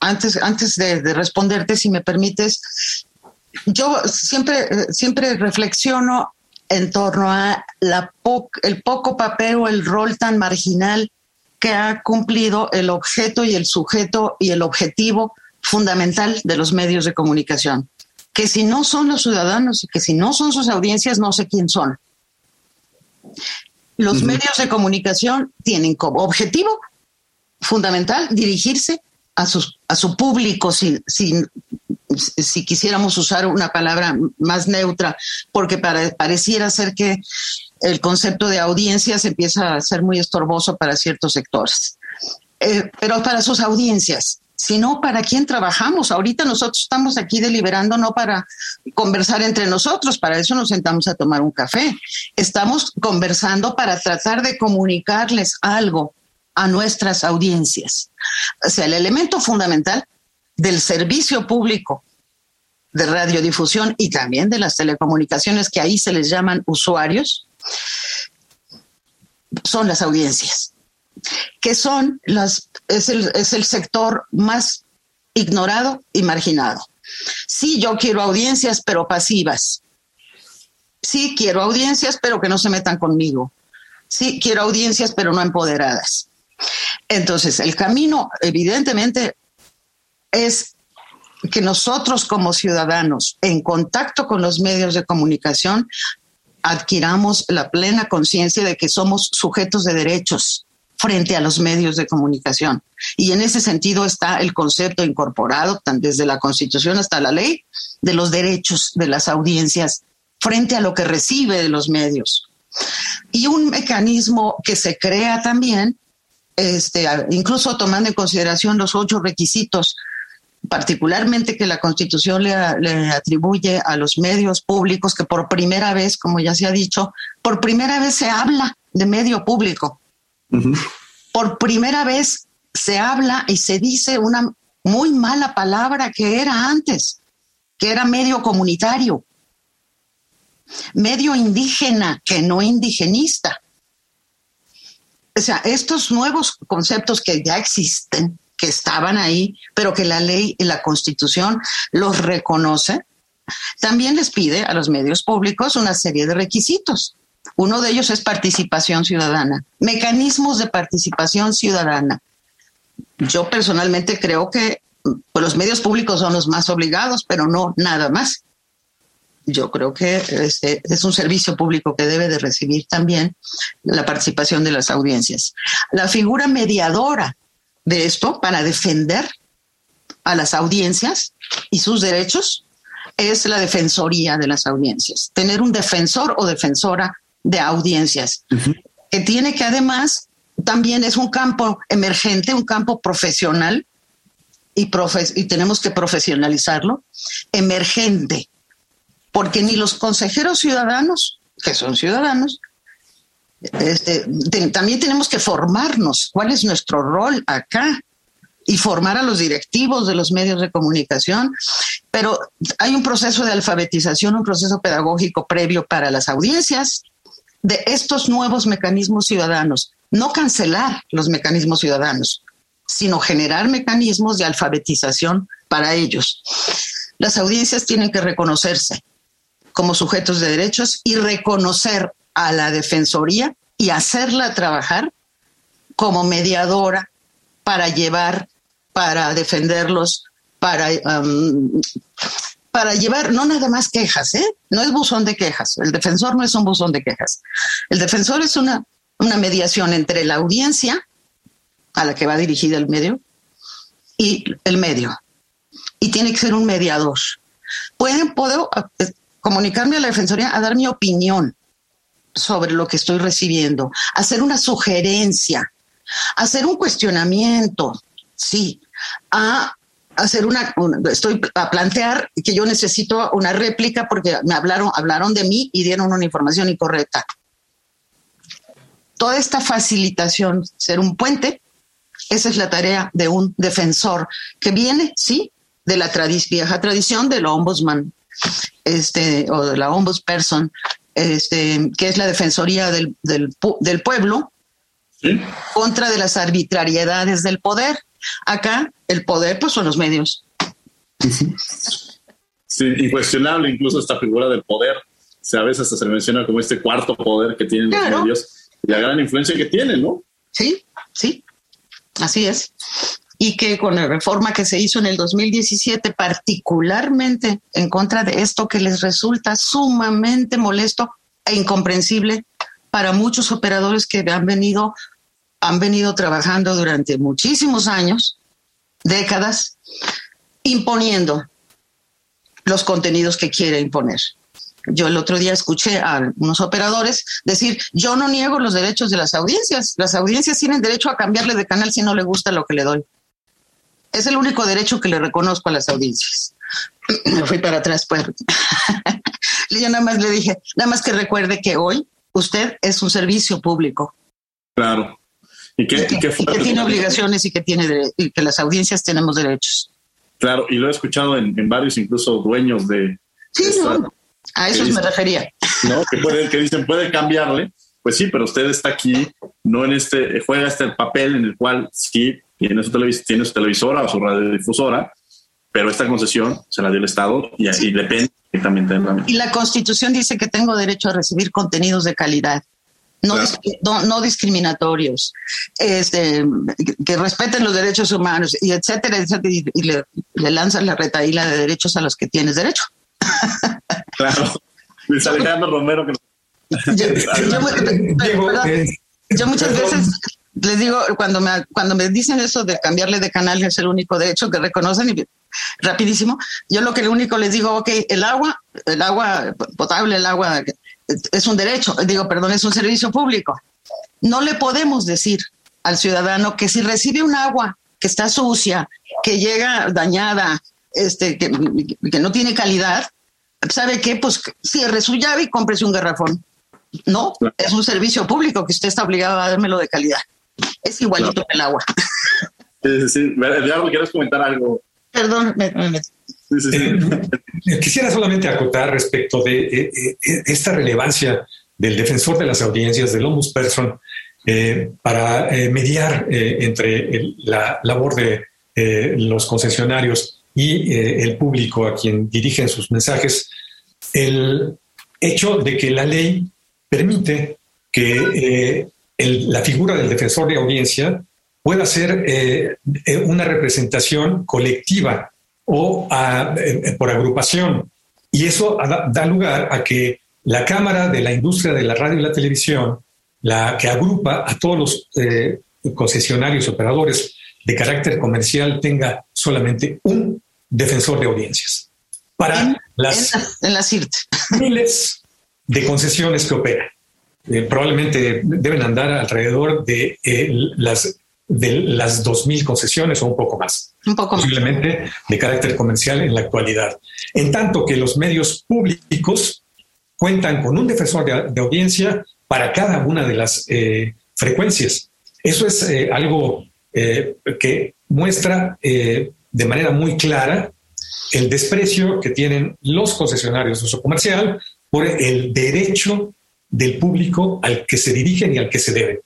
antes, antes de, responderte, si me permites, yo siempre, siempre reflexiono en torno a la el poco papel o el rol tan marginal que ha cumplido el objeto y el sujeto y el objetivo fundamental de los medios de comunicación. Que si no son los ciudadanos y que si no son sus audiencias, no sé quién son. Los medios de comunicación tienen como objetivo fundamental dirigirse a, sus, a su público, si, si quisiéramos usar una palabra más neutra, porque pareciera ser que el concepto de audiencias empieza a ser muy estorboso para ciertos sectores. Eh, pero para sus audiencias, sino para quién trabajamos. Ahorita nosotros estamos aquí deliberando no para conversar entre nosotros, para eso nos sentamos a tomar un café. Estamos conversando para tratar de comunicarles algo a nuestras audiencias. O sea, el elemento fundamental del servicio público de radiodifusión y también de las telecomunicaciones que ahí se les llaman usuarios, son las audiencias, que son las, es el, es el sector más ignorado y marginado. Sí, yo quiero audiencias, pero pasivas. Sí, quiero audiencias, pero que no se metan conmigo. Sí, quiero audiencias, pero no empoderadas. Entonces, el camino, evidentemente, es que nosotros como ciudadanos, en contacto con los medios de comunicación, adquiramos la plena conciencia de que somos sujetos de derechos frente a los medios de comunicación. Y en ese sentido está el concepto incorporado, desde la Constitución hasta la ley, de los derechos de las audiencias frente a lo que recibe de los medios. Y un mecanismo que se crea también, este, incluso tomando en consideración los ocho requisitos particularmente que la Constitución le, atribuye a los medios públicos que por primera vez, como ya se ha dicho, por primera vez se habla de medio público. Por primera vez se habla y se dice una muy mala palabra que era antes, que era medio comunitario, medio indígena, que no indigenista. O sea, estos nuevos conceptos que ya existen, que estaban ahí, pero que la ley y la constitución los reconoce, también les pide a los medios públicos una serie de requisitos. Uno de ellos es participación ciudadana, mecanismos de participación ciudadana. Yo personalmente creo que pues, los medios públicos son los más obligados, pero no nada más. Yo creo que este es un servicio público que debe de recibir también la participación de las audiencias. La figura mediadora de esto para defender a las audiencias y sus derechos es la defensoría de las audiencias. Tener un defensor o defensora de audiencias, que tiene que además también es un campo emergente, un campo profesional, y, y tenemos que profesionalizarlo, emergente, porque ni los consejeros ciudadanos, que son ciudadanos, este, también tenemos que formarnos cuál es nuestro rol acá y formar a los directivos de los medios de comunicación, pero hay un proceso de alfabetización, un proceso pedagógico previo para las audiencias de estos nuevos mecanismos ciudadanos, no cancelar los mecanismos ciudadanos, sino generar mecanismos de alfabetización para ellos. Las audiencias tienen que reconocerse como sujetos de derechos y reconocer a la Defensoría y hacerla trabajar como mediadora para llevar, para defenderlos, para, para llevar no nada más quejas, ¿eh? no es buzón de quejas, el defensor no es un buzón de quejas, el defensor es una, una mediación entre la audiencia a la que va dirigida el medio y el medio. Y tiene que ser un mediador. Pueden, puedo eh, comunicarme a la defensoría a dar mi opinión, sobre lo que estoy recibiendo, hacer una sugerencia, hacer un cuestionamiento, sí, a hacer una, estoy a plantear que yo necesito una réplica porque me hablaron, hablaron de mí y dieron una información incorrecta. Toda esta facilitación, ser un puente, esa es la tarea de un defensor que viene, sí, de la vieja tradición del ombudsman, este, o de la ombudsperson, este, que es la Defensoría del, Pueblo, contra de las arbitrariedades del poder. Acá el poder pues son los medios. Sí, incuestionable incluso esta figura del poder. se a veces se menciona como este cuarto poder que tienen los medios y la gran influencia que tienen, ¿no? Sí, sí, así es y que con la reforma que se hizo en el 2017, particularmente en contra de esto que les resulta sumamente molesto e incomprensible para muchos operadores que han venido, han venido trabajando durante muchísimos años, décadas, imponiendo los contenidos que quiere imponer. Yo el otro día escuché a unos operadores decir, yo no niego los derechos de las audiencias, las audiencias tienen derecho a cambiarle de canal si no le gusta lo que le doy. Es el único derecho que le reconozco a las audiencias. Me fui para atrás, pues. Yo nada más le dije, nada más que recuerde que hoy usted es un servicio público. Claro. Y que, tiene obligaciones y que, tiene y que las audiencias tenemos derechos. Claro, y lo he escuchado en, varios, incluso dueños de. Sí, a eso me refería. ¿no? Que, pueden, que dicen, puede cambiarle. Pues sí, pero usted está aquí, no en este, juega este papel en el cual sí tiene su, televis tiene su televisora o su radiodifusora, pero esta concesión se la dio el Estado y, y depende directamente de la Y la Constitución dice que tengo derecho a recibir contenidos de calidad. No, no, discriminatorios, este, que respeten los derechos humanos y etcétera, etcétera y, le, le lanzan la retaíla de derechos a los que tienes derecho. Claro. Luis Alejandro Romero. Que... Yo, muchas veces les digo, cuando me, cuando me dicen eso de cambiarle de canal, es el único derecho que reconocen y rapidísimo, yo lo que lo único les digo, ok, el agua, el agua potable, el agua es un derecho, digo, perdón, es un servicio público. No le podemos decir al ciudadano que si recibe un agua que está sucia, que llega dañada, este, que, que no tiene calidad, ¿sabe qué? Pues cierre su llave y cómprese un garrafón. No, es un servicio público que usted está obligado a dármelo de calidad. Es igualito que el agua. Sí, sí, ¿quieres comentar algo? Perdón, me, eh, quisiera solamente acotar respecto de eh, eh, esta relevancia del defensor de las audiencias, del ombudsperson, para mediar entre la labor de los concesionarios y el público a quien dirigen sus mensajes, el hecho de que la ley permite que la figura del defensor de audiencia pueda ser eh, eh, una representación colectiva o eh, por agrupación. Y eso da, lugar a que la Cámara de la Industria de la Radio y la Televisión, la que agrupa a todos los concesionarios operadores de carácter comercial, tenga solamente un defensor de audiencias para las, en la, miles de concesiones que operan. probablemente deben andar alrededor de las de las 2.000 concesiones o un poco más. Un poco posiblemente de carácter comercial en la actualidad. En tanto que los medios públicos cuentan con un defensor de, audiencia para cada una de las eh, frecuencias. Eso es eh, algo eh, que muestra de manera muy clara el desprecio que tienen los concesionarios de uso comercial por el derecho del público al que se dirigen y al que se deben.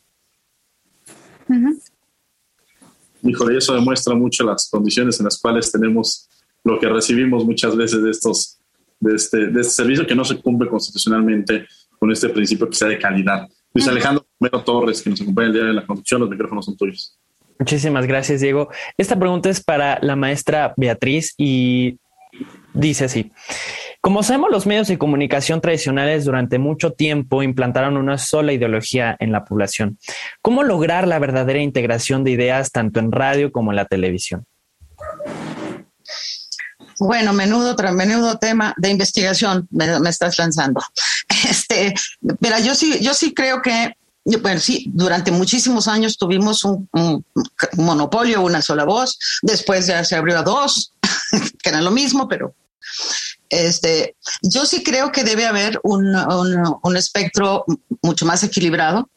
Híjole, eso demuestra mucho las condiciones en las cuales tenemos lo que recibimos muchas veces de estos de este, de este servicio que no se cumple constitucionalmente con este principio que sea de calidad. Luis Alejandro Romero Torres, que nos acompaña el día de la conducción, los micrófonos son tuyos. Muchísimas gracias, Diego. Esta pregunta es para la maestra Beatriz y dice así. Como sabemos, los medios de comunicación tradicionales durante mucho tiempo implantaron una sola ideología en la población. ¿Cómo lograr la verdadera integración de ideas tanto en radio como en la televisión? Bueno, menudo, menudo tema de investigación me, estás lanzando. Este, mira, yo sí, yo sí creo que, bueno, sí, durante muchísimos años tuvimos un, un monopolio, una sola voz. Después ya se abrió a dos, que era lo mismo, pero este, yo sí creo que debe haber un, un, espectro mucho más equilibrado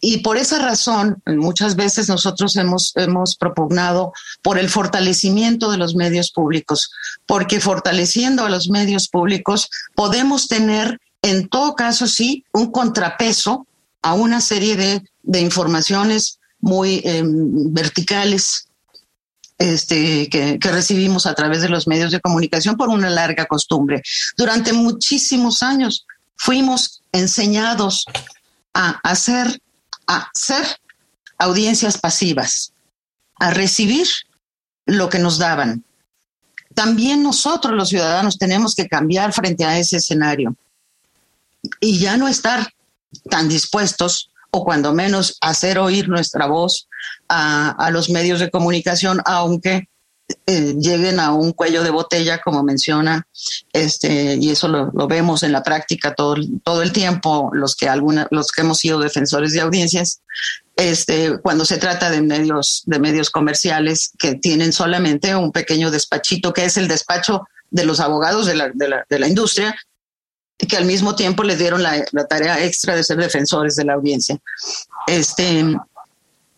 y por esa razón, muchas veces nosotros hemos, hemos propugnado por el fortalecimiento de los medios públicos, porque fortaleciendo a los medios públicos podemos tener, en todo caso, sí, un contrapeso a una serie de, de informaciones muy em, verticales este, que, recibimos a través de los medios de comunicación por una larga costumbre. Durante muchísimos años fuimos enseñados a hacer, a ser audiencias pasivas, a recibir lo que nos daban. También nosotros los ciudadanos tenemos que cambiar frente a ese escenario y ya no estar tan dispuestos o cuando menos hacer oír nuestra voz a, los medios de comunicación, aunque eh, lleguen a un cuello de botella, como menciona, este, y eso lo, vemos en la práctica todo, todo el tiempo, los que, alguna, los que hemos sido defensores de audiencias, este, cuando se trata de medios, de medios comerciales que tienen solamente un pequeño despachito, que es el despacho de los abogados de la, de la, de la industria, que al mismo tiempo les dieron la, tarea extra de ser defensores de la audiencia. Este,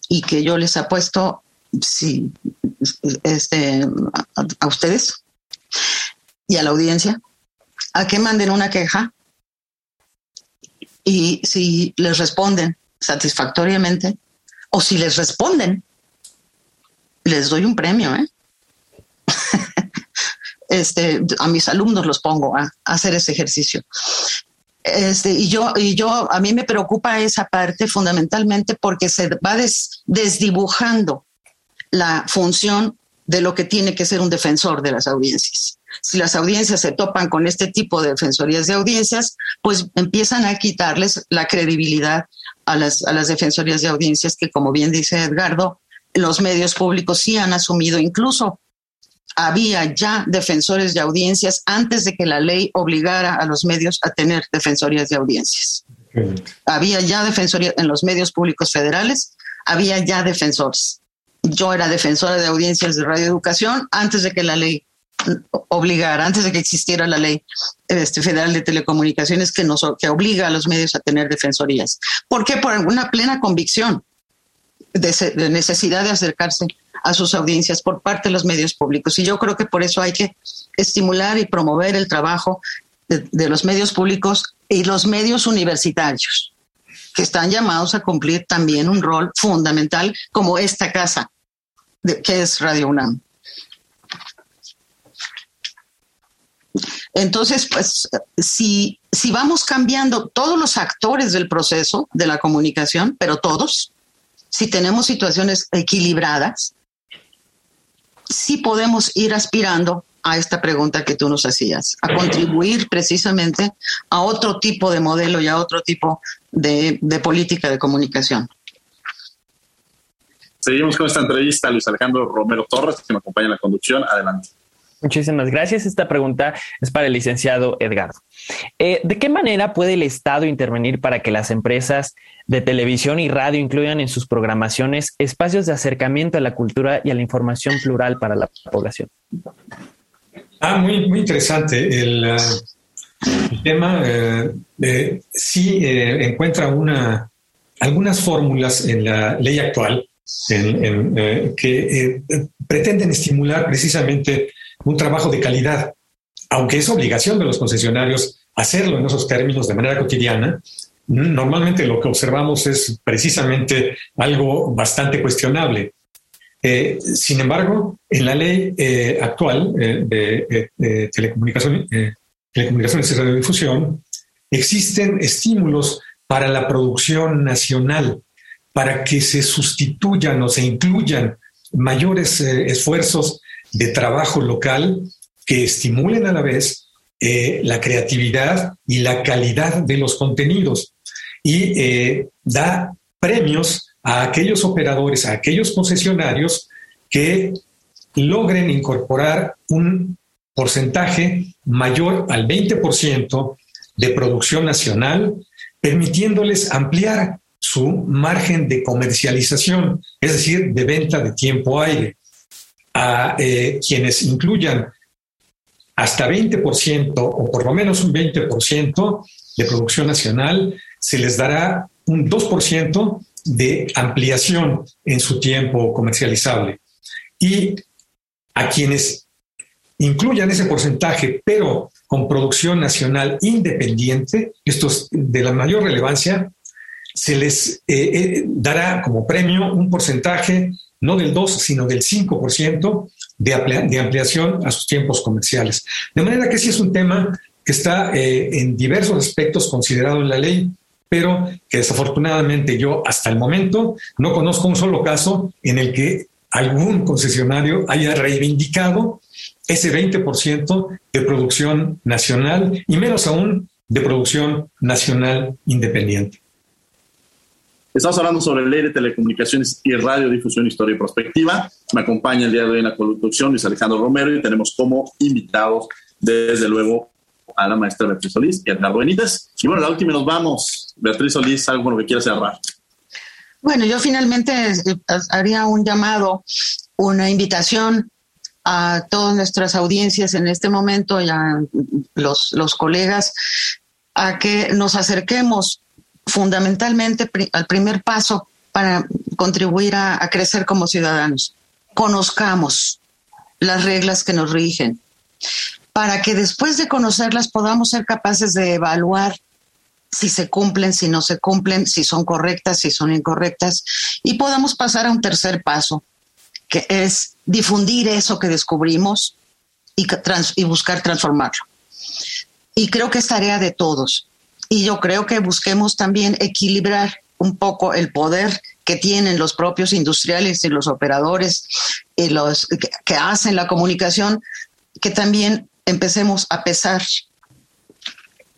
y que yo les apuesto sí, este, a, ustedes y a la audiencia a que manden una queja y si les responden satisfactoriamente o si les responden, les doy un premio. ¿eh? este, a mis alumnos los pongo a, hacer ese ejercicio. Este, y yo, y yo, a mí me preocupa esa parte fundamentalmente porque se va desdibujando la función de lo que tiene que ser un defensor de las audiencias. Si las audiencias se topan con este tipo de defensorías de audiencias, pues empiezan a quitarles la credibilidad a las, a las defensorías de audiencias que, como bien dice Edgardo, los medios públicos sí han asumido. Incluso había ya defensores de audiencias antes de que la ley obligara a los medios a tener defensorías de audiencias. Había ya defensorías en los medios públicos federales, había ya defensores yo era defensora de audiencias de radioeducación antes de que la ley obligara, antes de que existiera la ley este, federal de telecomunicaciones que, nos, que obliga a los medios a tener defensorías. ¿Por qué? Por una plena convicción de, necesidad de acercarse a sus audiencias por parte de los medios públicos. Y yo creo que por eso hay que estimular y promover el trabajo de los medios públicos y los medios universitarios, que están llamados a cumplir también un rol fundamental como esta casa que es Radio UNAM. Entonces, pues, si, si vamos cambiando todos los actores del proceso de la comunicación, pero todos, si tenemos situaciones equilibradas, sí podemos ir aspirando a esta pregunta que tú nos hacías, a contribuir precisamente a otro tipo de modelo y a otro tipo de, de política de comunicación. Seguimos con esta entrevista Luis Alejandro Romero Torres, que me acompaña en la conducción. Adelante. Muchísimas gracias. Esta pregunta es para el licenciado Edgardo. Eh, ¿De qué manera puede el Estado intervenir para que las empresas de televisión y radio incluyan en sus programaciones espacios de acercamiento a la cultura y a la información plural para la población? Ah, muy, muy interesante. El, uh, tema eh, sí eh, encuentra una, algunas fórmulas en la ley actual eh, que eh, pretenden estimular precisamente un trabajo de calidad, aunque es obligación de los concesionarios hacerlo en esos términos de manera cotidiana. Normalmente lo que observamos es precisamente algo bastante cuestionable. Eh, sin embargo, en la ley actual de, telecomunicaciones, y radiodifusión, existen estímulos para la producción nacional para que se sustituyan o se incluyan mayores eh, esfuerzos de trabajo local que estimulen a la vez eh, la creatividad y la calidad de los contenidos y eh, da premios a aquellos operadores, a aquellos concesionarios que logren incorporar un porcentaje mayor al 20% de producción nacional, permitiéndoles ampliar su margen de comercialización, es decir, de venta de tiempo aire. A eh, quienes incluyan hasta 20% o por lo menos un 20% de producción nacional, se les dará un 2% de ampliación en su tiempo comercializable. Y a quienes incluyan ese porcentaje, pero con producción nacional independiente, esto es de la mayor relevancia, se les eh, eh, dará como premio un porcentaje no del 2, sino del 5% de, ampliación a sus tiempos comerciales. De manera que sí es un tema que está eh, en diversos aspectos considerado en la ley, pero que desafortunadamente yo hasta el momento no conozco un solo caso en el que algún concesionario haya reivindicado ese 20% de producción nacional y menos aún de producción nacional independiente. Estamos hablando sobre ley de telecomunicaciones y radiodifusión, historia y prospectiva. Me acompaña el día de hoy en la conducción Luis Alejandro Romero y tenemos como invitados, desde luego, a la maestra Beatriz Solís y a Edgardo Benítez. Y bueno, la última nos vamos. Beatriz Solís, algo con lo que quieras cerrar. Bueno, yo finalmente eh, haría un llamado, una invitación a todas nuestras audiencias en este momento y a los, los colegas a que nos acerquemos fundamentalmente al primer paso para contribuir a, crecer como ciudadanos. Conozcamos las reglas que nos rigen, para que después de conocerlas podamos ser capaces de evaluar si se cumplen, si no se cumplen, si son correctas, si son incorrectas, y podamos pasar a un tercer paso, que es difundir eso que descubrimos y, y buscar transformarlo. Y creo que es tarea de todos. Y yo creo que busquemos también equilibrar un poco el poder que tienen los propios industriales y los operadores y los que, hacen la comunicación, que también empecemos a pesar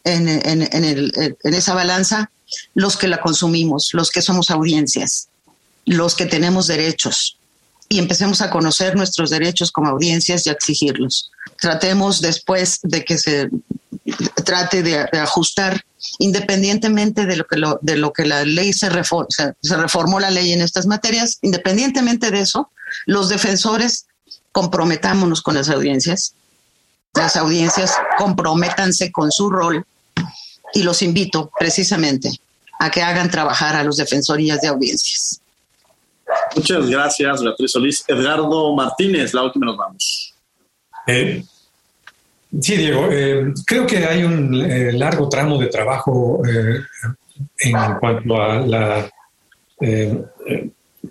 en, en, esa balanza los que la consumimos, los que somos audiencias, los que tenemos derechos, y empecemos a conocer nuestros derechos como audiencias y a exigirlos. Tratemos después de que se trate de, ajustar, independientemente de lo que, de lo que la ley se, se reformó la ley en estas materias, independientemente de eso, los defensores comprometámonos con las audiencias, las audiencias comprométanse con su rol y los invito precisamente a que hagan trabajar a los defensorías de audiencias. Muchas gracias, Beatriz Solís. Edgardo Martínez, la última nos vamos. Eh, sí, Diego, eh, creo que hay un eh, largo tramo de trabajo en cuanto a la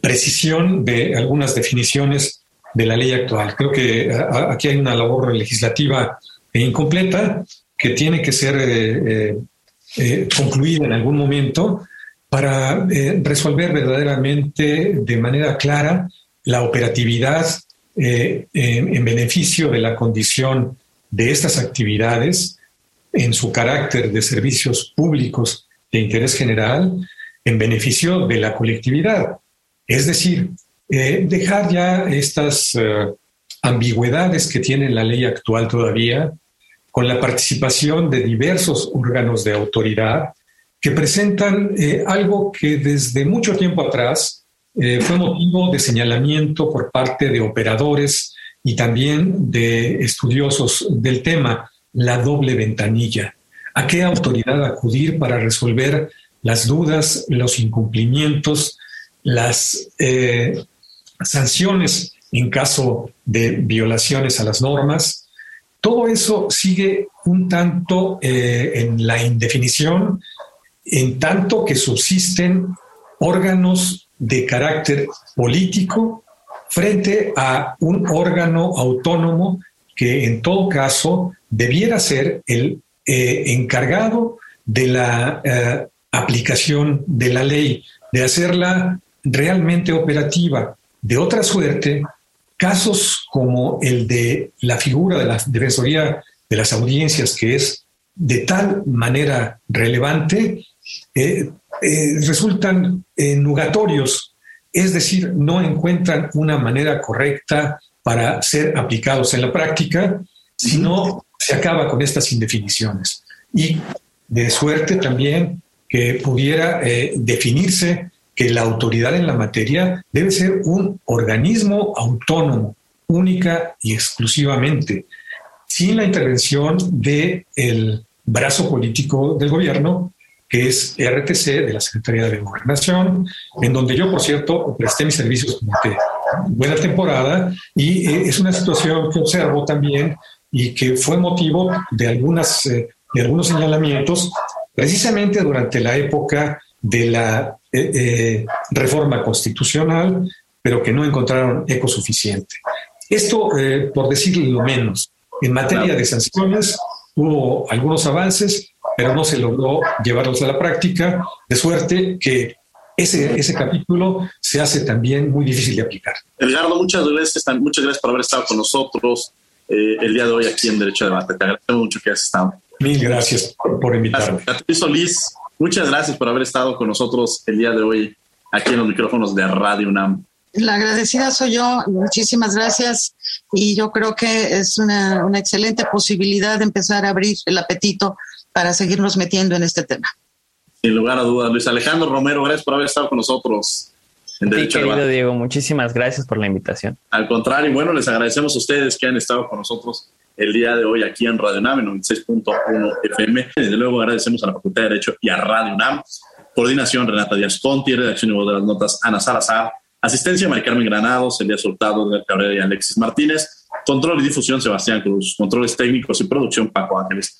precisión de algunas definiciones de la ley actual. Creo que aquí hay una labor legislativa incompleta que tiene que ser concluida en algún momento para eh, resolver verdaderamente de manera clara la operatividad eh, en, beneficio de la condición de estas actividades en su carácter de servicios públicos de interés general en beneficio de la colectividad. Es decir, eh, dejar ya estas ambigüedades que tiene la ley actual todavía, con la participación de diversos órganos de autoridad que presentan eh, algo que desde mucho tiempo atrás eh, fue motivo de señalamiento por parte de operadores y también de estudiosos del tema, la doble ventanilla. ¿A qué autoridad acudir para resolver las dudas, los incumplimientos, las eh, sanciones en caso de violaciones a las normas? Todo eso sigue un tanto en la indefinición en tanto que subsisten órganos de carácter político frente a un órgano autónomo que en todo caso debiera ser el eh, encargado de la eh, aplicación de la ley, de hacerla realmente operativa. De otra suerte, casos como el de la figura de la Defensoría de las Audiencias, que es de tal manera relevante, eh, eh, resultan nugatorios, es decir, no encuentran una manera correcta para ser aplicados en la práctica, sino se acaba con estas indefiniciones. Y de suerte también que pudiera eh, definirse que la autoridad en la materia debe ser un organismo autónomo, única y exclusivamente, sin la intervención del el brazo político del gobierno que es RTC de la Secretaría de Gobernación, en donde yo, por cierto, presté mis servicios durante buena temporada y eh, es una situación que observo también y que fue motivo de, algunas, eh, de algunos señalamientos precisamente durante la época de la eh, reforma constitucional, pero que no encontraron eco suficiente. Esto, por decirlo lo menos, en materia de sanciones hubo algunos avances, pero no se logró llevarlos a la práctica, de suerte que ese, ese capítulo se hace también muy difícil de aplicar. Edgardo, muchas gracias, muchas gracias por haber estado con nosotros eh, el día de hoy aquí en Derecho de Debate. Te agradecemos mucho que hayas estado. Mil gracias por, invitarme. Beatriz Solís, muchas gracias por haber estado con nosotros el día de hoy aquí en los micrófonos de Radio UNAM. La agradecida soy yo, muchísimas gracias y yo creo que es una, una excelente posibilidad de empezar a abrir el apetito para seguirnos metiendo en este tema. Sin lugar a dudas, Luis Alejandro Romero, gracias por haber estado con nosotros. En sí, querido Diego, muchísimas gracias por la invitación. Al contrario, bueno, les agradecemos a ustedes que han estado con nosotros el día de hoy aquí en Radio UNAM, en 96.1 FM. Desde luego agradecemos a la Facultad de Derecho y a Radio UNAM. Coordinación Renata Díaz Conti, redacción y voz de las notas Ana Salazar, asistencia María Carmen Granados, Elías Hurtado, Edgar Cabrera y Alexis Martínez, control y difusión Sebastián Cruz, controles técnicos y producción Paco Ángeles.